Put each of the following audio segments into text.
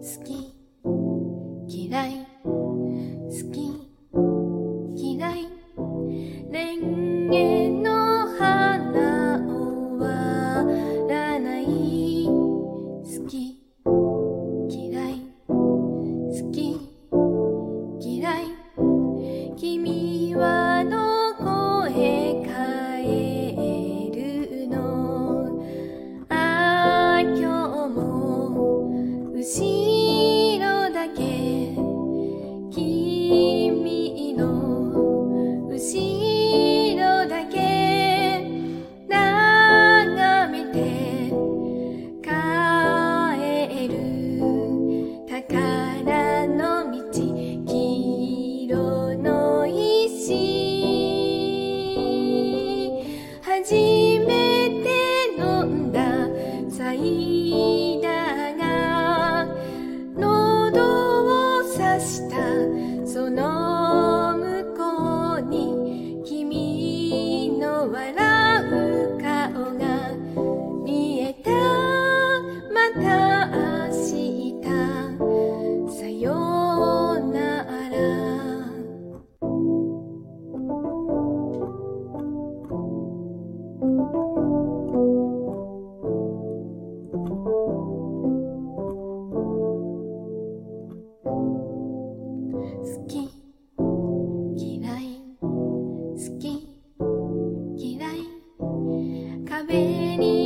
好き。为你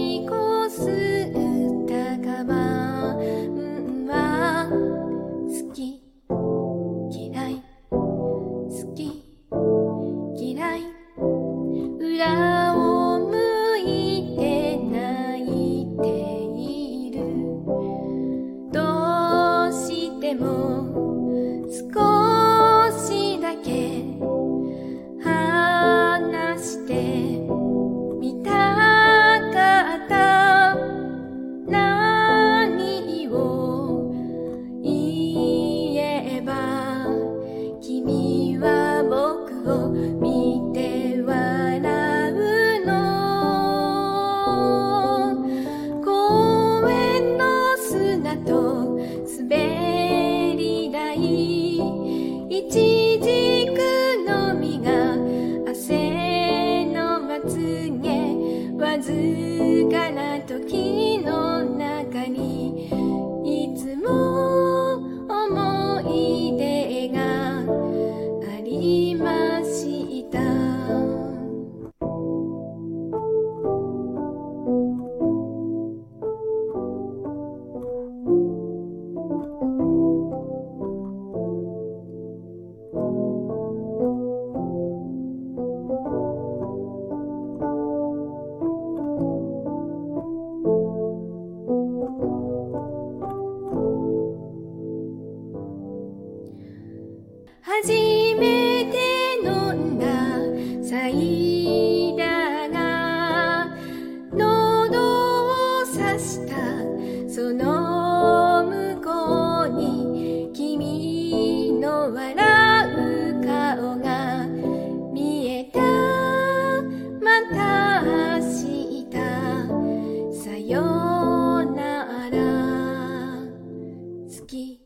心